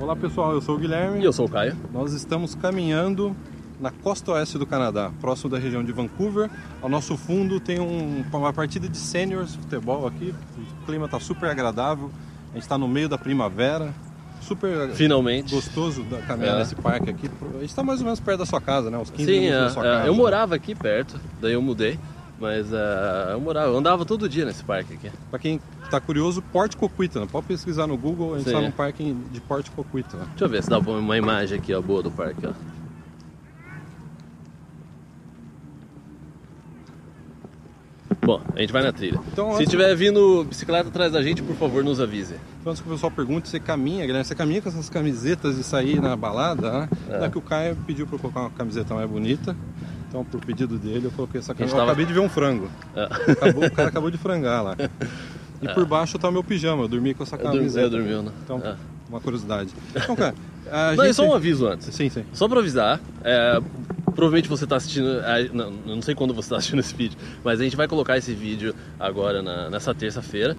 Olá pessoal, eu sou o Guilherme. E eu sou o Caio. Nós estamos caminhando na costa oeste do Canadá, próximo da região de Vancouver. Ao nosso fundo tem um, uma partida de seniors futebol aqui. O clima está super agradável. A gente está no meio da primavera. Super Finalmente. gostoso da- caminhar É. nesse parque aqui. A gente está mais ou menos perto da sua casa, né? Uns 15 Sim, minutos é, da sua é, casa. eu morava aqui perto, daí eu mudei. Mas é, eu morava, eu andava todo dia nesse parque aqui. Para quem está curioso, Porte Coquitlam. Pode pesquisar no Google, a gente Sim. está num parque de Porte Coquitlam. Deixa eu ver se dá uma imagem aqui ó, boa do parque. Ó. Bom, a gente vai na trilha. Então, se tiver vindo bicicleta atrás da gente, por favor, nos avise. Então, antes que o pessoal pergunte, você caminha, Guilherme? Você caminha com essas camisetas de sair na balada, né? É. Daqui o Caio pediu para eu colocar uma camiseta mais bonita. Então, por pedido dele, eu coloquei essa camiseta. tava- Eu acabei de ver um frango. É. Acabou- o cara acabou de frangar lá. E por baixo tá o meu pijama, eu dormi com essa Eu dormi, eu dormi, né? Então, É. uma curiosidade. Então, cara, a Não, gente... só um aviso antes. Sim, sim. Só pra avisar, é, provavelmente você tá assistindo. é, Não, não sei quando você tá assistindo esse vídeo, mas a gente vai colocar esse vídeo agora na- nessa terça-feira.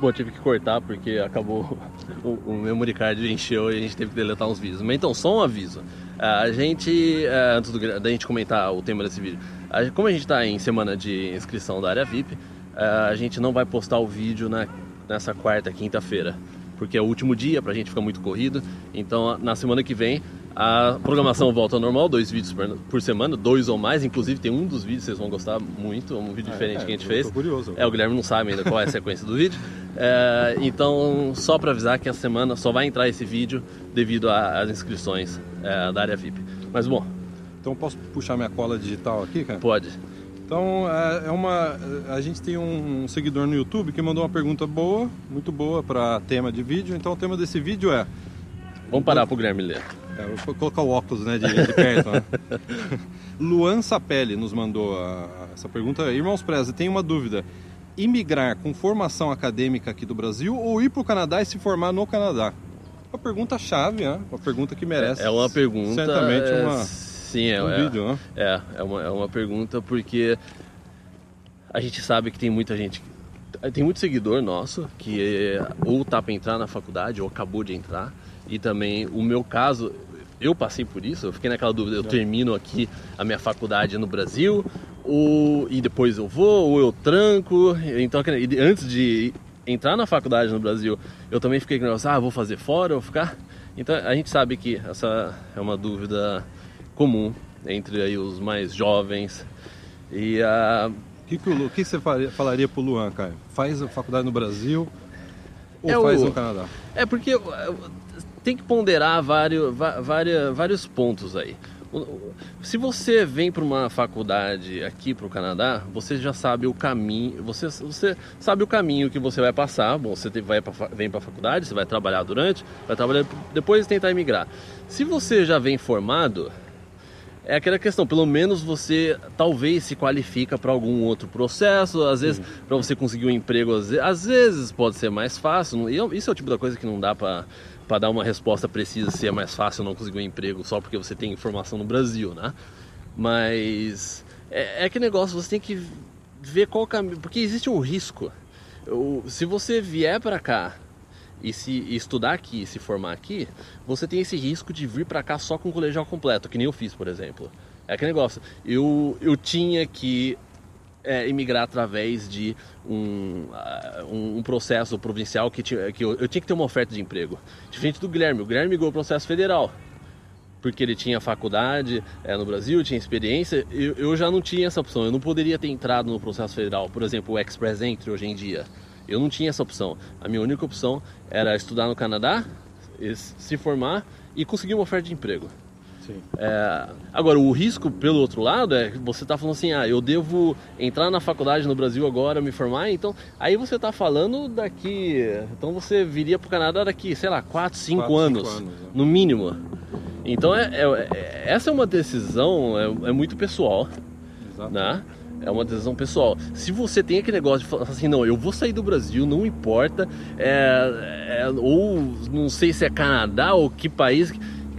Bom, tive que cortar porque acabou o, o memory card encheu e a gente teve que deletar uns vídeos. Mas então, só um aviso. A gente, é, antes do, da gente comentar o tema desse vídeo, a- como a gente está em semana de inscrição da área VIP, é, a gente não vai postar o vídeo na, nessa quarta, quinta-feira, porque é o último dia pra gente ficar muito corrido. Então, na semana que vem, a programação volta ao normal, dois vídeos por, semana, dois ou mais. Inclusive, tem um dos vídeos que vocês vão gostar muito, um vídeo diferente é, que a gente fez. curioso. É, o Guilherme não sabe ainda qual é a sequência do vídeo. É, então, só para avisar que essa semana só vai entrar esse vídeo devido às inscrições é, da área VIP. Mas bom, Então, posso puxar minha cola digital aqui, cara? pode. Então, é é uma. A gente tem um seguidor no YouTube que mandou uma pergunta boa, muito boa para tema de vídeo. Então, o tema desse vídeo é. Vamos parar pro Guilherme ler. é, vou colocar o óculos né, de, de perto. né? Luan Sapelli nos mandou a- essa pergunta. Irmãos Preza, tem uma dúvida. Imigrar com formação acadêmica aqui do Brasil ou ir para o Canadá e se formar no Canadá? Uma pergunta chave, né? Uma pergunta que merece. É uma pergunta. Certamente é, uma, Sim, é, um é, vídeo, né? É, é uma, é uma pergunta porque a gente sabe que tem muita gente, tem muito seguidor nosso que é, ou tá para entrar na faculdade ou acabou de entrar e também o meu caso, eu passei por isso, eu fiquei naquela dúvida, eu termino aqui a minha faculdade no Brasil ou, e depois eu vou ou eu tranco, então antes de entrar na faculdade no Brasil, eu também fiquei com o negócio, ah, vou fazer fora ou ficar? Então a gente sabe que essa é uma dúvida comum entre aí os mais jovens e a O que, que, o o que você faria, falaria pro Luan, Caio? Faz a faculdade no Brasil ou É o- faz no Canadá? É porque tem que ponderar vários, várias, vários pontos aí. Se você vem para uma faculdade aqui para o Canadá, você já sabe o caminho, você, você sabe o caminho que você vai passar. Bom, você vai pra, vem para a faculdade, você vai trabalhar durante, vai trabalhar depois tentar emigrar. Se você já vem formado, é aquela questão, pelo menos você talvez se qualifica para algum outro processo, às vezes para você conseguir um emprego, às vezes, às vezes pode ser mais fácil. Eu- isso é o tipo da coisa que não dá para para dar uma resposta precisa se é mais fácil não conseguir um emprego só porque você tem informação no Brasil, né? Mas é, é que negócio, você tem que ver qual caminho, porque existe um risco. O- se você vier para cá e se e estudar aqui, se formar aqui, você tem esse risco de vir para cá só com o colegial completo, que nem eu fiz, por exemplo. É aquele negócio. Eu, eu tinha que é, emigrar através de um, ah, um, processo provincial que, tinha, que eu, eu tinha que ter uma oferta de emprego. Diferente do Guilherme. O Guilherme migrou o processo federal. Porque ele tinha faculdade é, no Brasil, tinha experiência, eu, eu já não tinha essa opção. Eu não poderia ter entrado no processo federal, por exemplo, o Express Entry hoje em dia. Eu não tinha essa opção. A minha única opção era estudar no Canadá, se formar e conseguir uma oferta de emprego. É, agora, o risco, pelo outro lado, é que você está falando assim, ah, eu devo entrar na faculdade no Brasil agora, me formar, então, aí você está falando daqui, então você viria para o Canadá daqui, sei lá, 4, 5 Quatro, cinco anos, anos, né? no mínimo. Então, é, é- é- essa é uma decisão, é, é muito pessoal, Exato. né? É uma decisão pessoal. Se você tem aquele negócio de falar assim, não, eu vou sair do Brasil, não importa, é, é, ou não sei se é Canadá ou que país,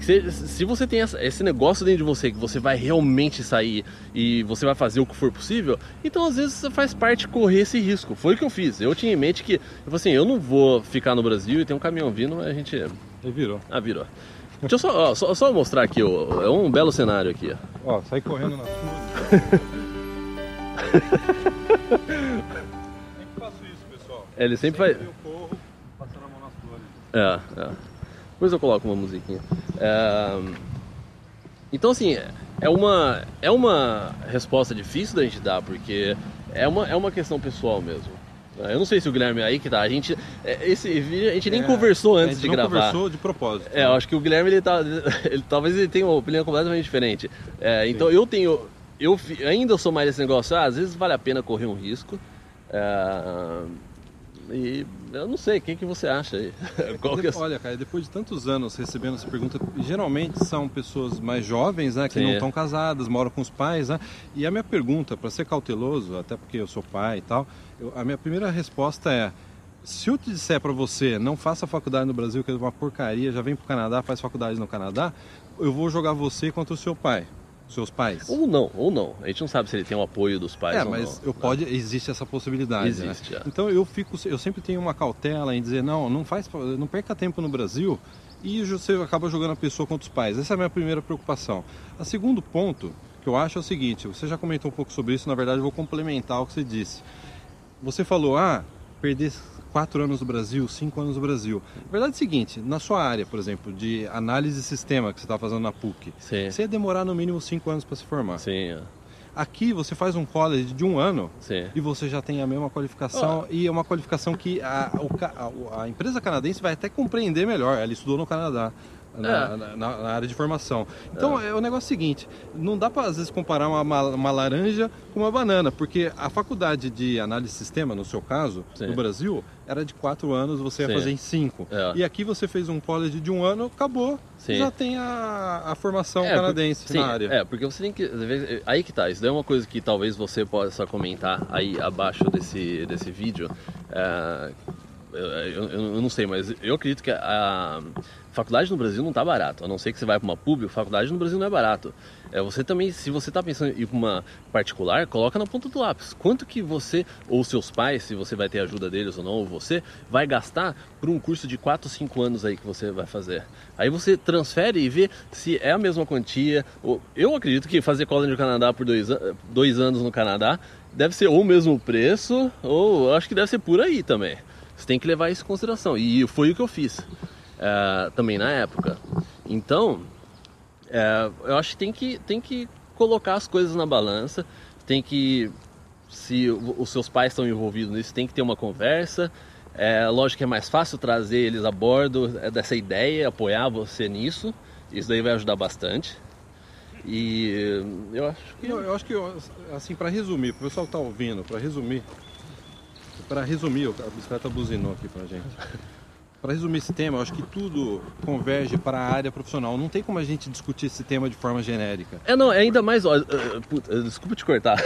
se, se você tem essa, esse negócio dentro de você, que você vai realmente sair e você vai fazer o que for possível, então às vezes faz parte correr esse risco. Foi o que eu fiz. Eu tinha em mente que, eu assim, eu não vou ficar no Brasil e tem um caminhão vindo, a gente. Ele virou. Ah, virou. Deixa eu só, ó, só, só mostrar aqui, ó, é um belo cenário aqui. Ó, ó sai correndo na sempre faço isso, pessoal. Ele sempre, sempre vai. Eu corro passando a mão nas flores. É, é. Depois eu coloco uma musiquinha. É... Então, assim, é uma, é uma resposta difícil da gente dar, porque é uma, é uma questão pessoal mesmo. Eu não sei se o Guilherme aí que tá. A gente, é, esse a gente nem é, conversou antes de de não gravar. conversou de propósito. É, eu acho que o Guilherme ele tá, ele, talvez ele tenha uma opinião completamente diferente. É, então eu tenho, eu ainda sou mais esse negócio. Ah, às vezes vale a pena correr um risco. É, e eu não sei, o que, você acha aí? é... Olha, cara, depois de tantos anos recebendo essa pergunta, geralmente são pessoas mais jovens, né, que Sim. não estão casadas, moram com os pais, né? E a minha pergunta, para ser cauteloso, até porque eu sou pai e tal, eu, a minha primeira resposta é: se eu te disser para você, não faça faculdade no Brasil, que é uma porcaria, já vem para o Canadá, faz faculdade no Canadá, eu vou jogar você contra o seu pai seus pais? Ou não, ou não. A gente não sabe se ele tem o apoio dos pais é, ou mas não. Eu né? pode, existe essa possibilidade. Né? Existe, né? Então eu fico, eu sempre tenho uma cautela em dizer não, não faz, não perca tempo no Brasil e você acaba jogando a pessoa contra os pais. Essa é a minha primeira preocupação. A segundo ponto que eu acho é o seguinte, você já comentou um pouco sobre isso, na verdade eu vou complementar o que você disse. Você falou, ah, perder quatro anos no Brasil, cinco anos no Brasil. A verdade é o seguinte, na sua área, por exemplo, de análise de sistema que você está fazendo na PUC, Sim. você ia demorar no mínimo cinco anos para se formar. Sim. É. Aqui você faz um college de um ano Sim. e você já tem a mesma qualificação oh. e é uma qualificação que a, a, a, empresa canadense vai até compreender melhor. Ela estudou no Canadá na, é. na, na, área de formação. Então, é. é o negócio seguinte, não dá para às vezes comparar uma, uma, uma, laranja com uma banana, porque a faculdade de análise de sistema, no seu caso, Sim. no Brasil, era de quatro anos, você Sim. ia fazer em cinco. É. E aqui você fez um college de um ano, acabou, Sim. já tem a, a formação é, canadense por, na área. É, porque você tem que. Aí que tá, isso daí é uma coisa que talvez você possa comentar aí abaixo desse, desse vídeo. É, eu, eu, eu, não sei, mas eu acredito que a, faculdade no Brasil não está barato. A não ser que você vai para uma pública, faculdade no Brasil não é barato. É, você também, se você está pensando em ir para uma particular, coloca na ponta do lápis. Quanto que você ou seus pais, se você vai ter ajuda deles ou não, ou você, vai gastar por um curso de 4, 5 anos aí que você vai fazer. Aí você transfere e vê se é a mesma quantia. Eu acredito que fazer college no Canadá por dois, dois anos no Canadá deve ser ou o mesmo preço, ou acho que deve ser por aí também. Você tem que levar isso em consideração. E foi o que eu fiz é, também na época. Então, é, eu acho que tem, que tem que colocar as coisas na balança, tem que, se os seus pais estão envolvidos nisso, tem que ter uma conversa. É, lógico que é mais fácil trazer eles a bordo é, dessa ideia, apoiar você nisso. Isso daí vai ajudar bastante. E eu acho que. Eu, eu acho que, assim, para resumir, para o pessoal que está ouvindo, para resumir, para resumir, a bicicleta buzinou aqui para gente. Para resumir esse tema, eu acho que tudo converge para a área profissional. Não tem como a gente discutir esse tema de forma genérica. É, não, é ainda mais. Ó, uh, puta, desculpa te cortar.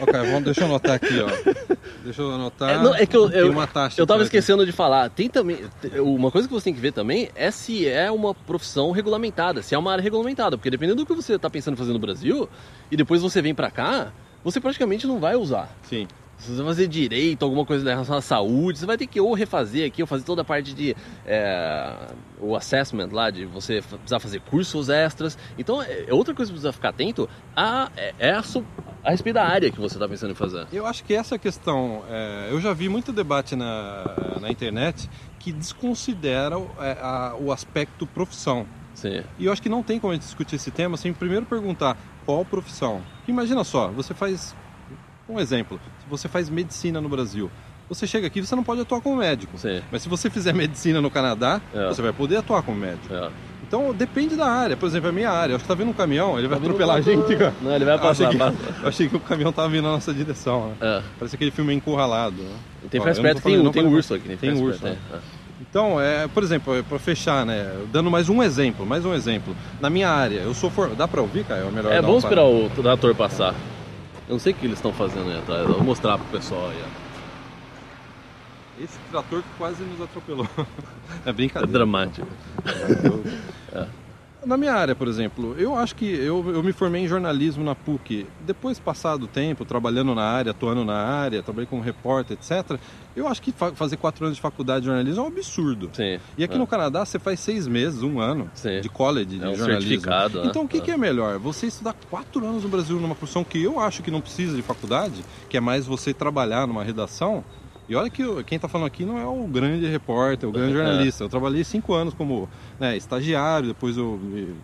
ok, vamos, deixa eu anotar aqui, ó. Deixa eu anotar. É, não, é que eu, eu, uma taxa eu tava esquecendo aqui. de falar. Tem também. Uma coisa que você tem que ver também é se é uma profissão regulamentada, se é uma área regulamentada. Porque dependendo do que você está pensando em fazer no Brasil, e depois você vem para cá, você praticamente não vai usar. Sim. Se você fazer direito, alguma coisa em relação à saúde, você vai ter que ou refazer aqui, ou fazer toda a parte de é, o assessment lá, de você precisar fazer cursos extras. Então, é, é outra coisa que precisa ficar atento a, é, é a, a respeito da área que você está pensando em fazer. Eu acho que essa questão, é, eu já vi muito debate na, na internet que desconsidera é, a, o aspecto profissão. Sim. E eu acho que não tem como a gente discutir esse tema sem primeiro perguntar qual profissão. Imagina só, você faz um exemplo, se você faz medicina no Brasil, você chega aqui você não pode atuar como médico. Sim. Mas se você fizer medicina no Canadá, é. você vai poder atuar como médico. É. Então depende da área. Por exemplo, a minha área. Acho que tá vindo um caminhão, ele vai tá atropelar a gente. Cara. Não, ele vai passar. Eu achei, que, eu achei que o caminhão tava vindo na nossa direção. Né? É. Parece aquele filme encurralado. Né? Tem mais perto, tem, tem, tem urso aqui. Tem, tem urso. Né? É. Então, é, por exemplo, é, para fechar, né, dando mais um exemplo, mais um exemplo. Na minha área, eu sou for... dá para ouvir, cara? É melhor. É bom esperar o trator passar. Eu não sei o que eles estão fazendo aí atrás. vou mostrar pro pessoal aí. Esse trator que quase nos atropelou. é brincadeira. É dramático. é. Na minha área, por exemplo, eu acho que eu, eu me formei em jornalismo na PUC. Depois, passado o tempo, trabalhando na área, atuando na área, trabalhei como repórter, etc. Eu acho que fa fazer quatro anos de faculdade de jornalismo é um absurdo. Sim. E aqui é. no Canadá você faz seis meses, um ano Sim. de college de É um jornalismo. certificado, né? Então o que, É. que é melhor? Você estudar quatro anos no Brasil numa profissão que eu acho que não precisa de faculdade, que é mais você trabalhar numa redação. E olha que quem está falando aqui não é o grande repórter, o grande É. jornalista. Eu trabalhei cinco anos como né, estagiário, depois eu me-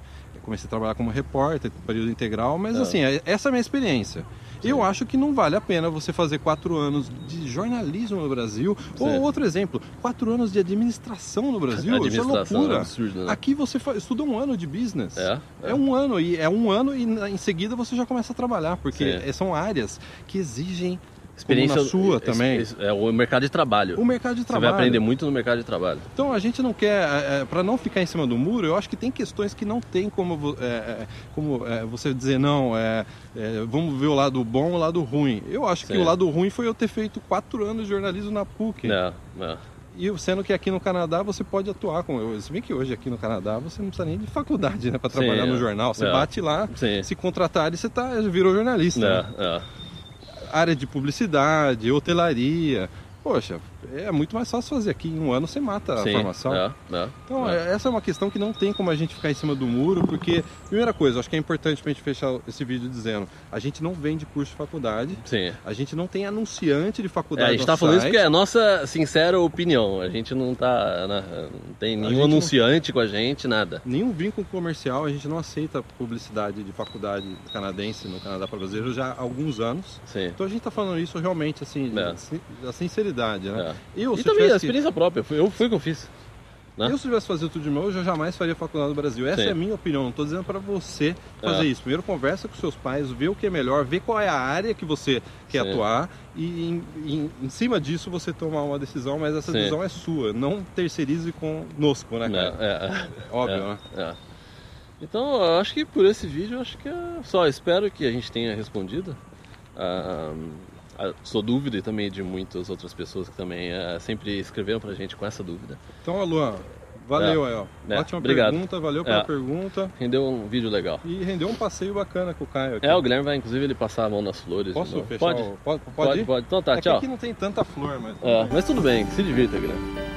comecei a trabalhar como repórter, período integral, mas É. assim, é- essa é a minha experiência. Eu acho que não vale a pena você fazer quatro anos de jornalismo no Brasil. Sim. Ou outro exemplo, quatro anos de administração no Brasil. Isso é Administração loucura. é absurdo, né? Aqui você estuda um ano de business. É, É um ano e é um ano e em seguida você já começa a trabalhar, porque Sim. são áreas que exigem Experiência sua também. é o mercado de trabalho. o mercado de Você trabalho. vai aprender muito no mercado de trabalho. Então a gente não quer, é, para não ficar em cima do muro, eu acho que tem questões que não tem como, é, é, como é, você dizer não, é, é, vamos ver o lado bom e o lado ruim. Eu acho que Sim. o lado ruim foi eu ter feito quatro anos de jornalismo na PUC. É, é. E sendo que aqui no Canadá você pode atuar com. Se bem que hoje aqui no Canadá você não precisa nem de faculdade né, para trabalhar Sim, no é. jornal. Você É. bate lá, Sim. se contratar e você tá, virou jornalista. né? É, é. Área de publicidade, hotelaria. Poxa, é muito mais fácil fazer aqui. Em um ano você mata a Sim, formação. é, é, Então, é. é- essa é uma questão que não tem como a gente ficar em cima do muro, porque, primeira coisa, acho que é importante pra gente fechar esse vídeo dizendo: a gente não vende curso de faculdade, Sim. a gente não tem anunciante de É, faculdade. a gente no tá falando isso porque é a nossa sincera opinião. A gente não tá. né, não tem nenhum gente não- anunciante com a gente, nada. Nenhum vínculo comercial, a gente não aceita publicidade de faculdade canadense no Canadá para brasileiro já há alguns anos. Sim. Então a gente tá falando isso realmente assim, É. da sinceridade, né? É. Eu, E também a experiência própria. Foi, eu fui que eu fiz. né? Eu, se tivesse fazer tudo de novo, eu jamais faria faculdade no Brasil. Essa Sim. é a minha opinião. Não estou dizendo para você fazer É. isso. Primeiro, conversa com seus pais, vê o que é melhor, vê qual é a área que você quer Sim. atuar e em, em- em cima disso você tomar uma decisão, mas essa Sim. decisão é sua. Não terceirize conosco, né, cara? É, é, Óbvio, é, né? é. Então, eu acho que por esse vídeo, eu acho que é só. Espero que a gente tenha respondido a, a sua dúvida e também de muitas outras pessoas que também eh, sempre escreveram pra gente com essa dúvida. Então, Luan, valeu aí, ó. É, Ótima obrigado. pergunta, valeu pela É. pergunta. Rendeu um vídeo legal. E rendeu um passeio bacana com o Caio aqui. É, o Guilherme vai inclusive ele passar a mão nas flores. Posso fechar? Pode? o- Pode, pode, Pode, pode. Então tá, É tchau. aqui não tem tanta flor, mas... É, mas tudo bem, se divirta, Guilherme.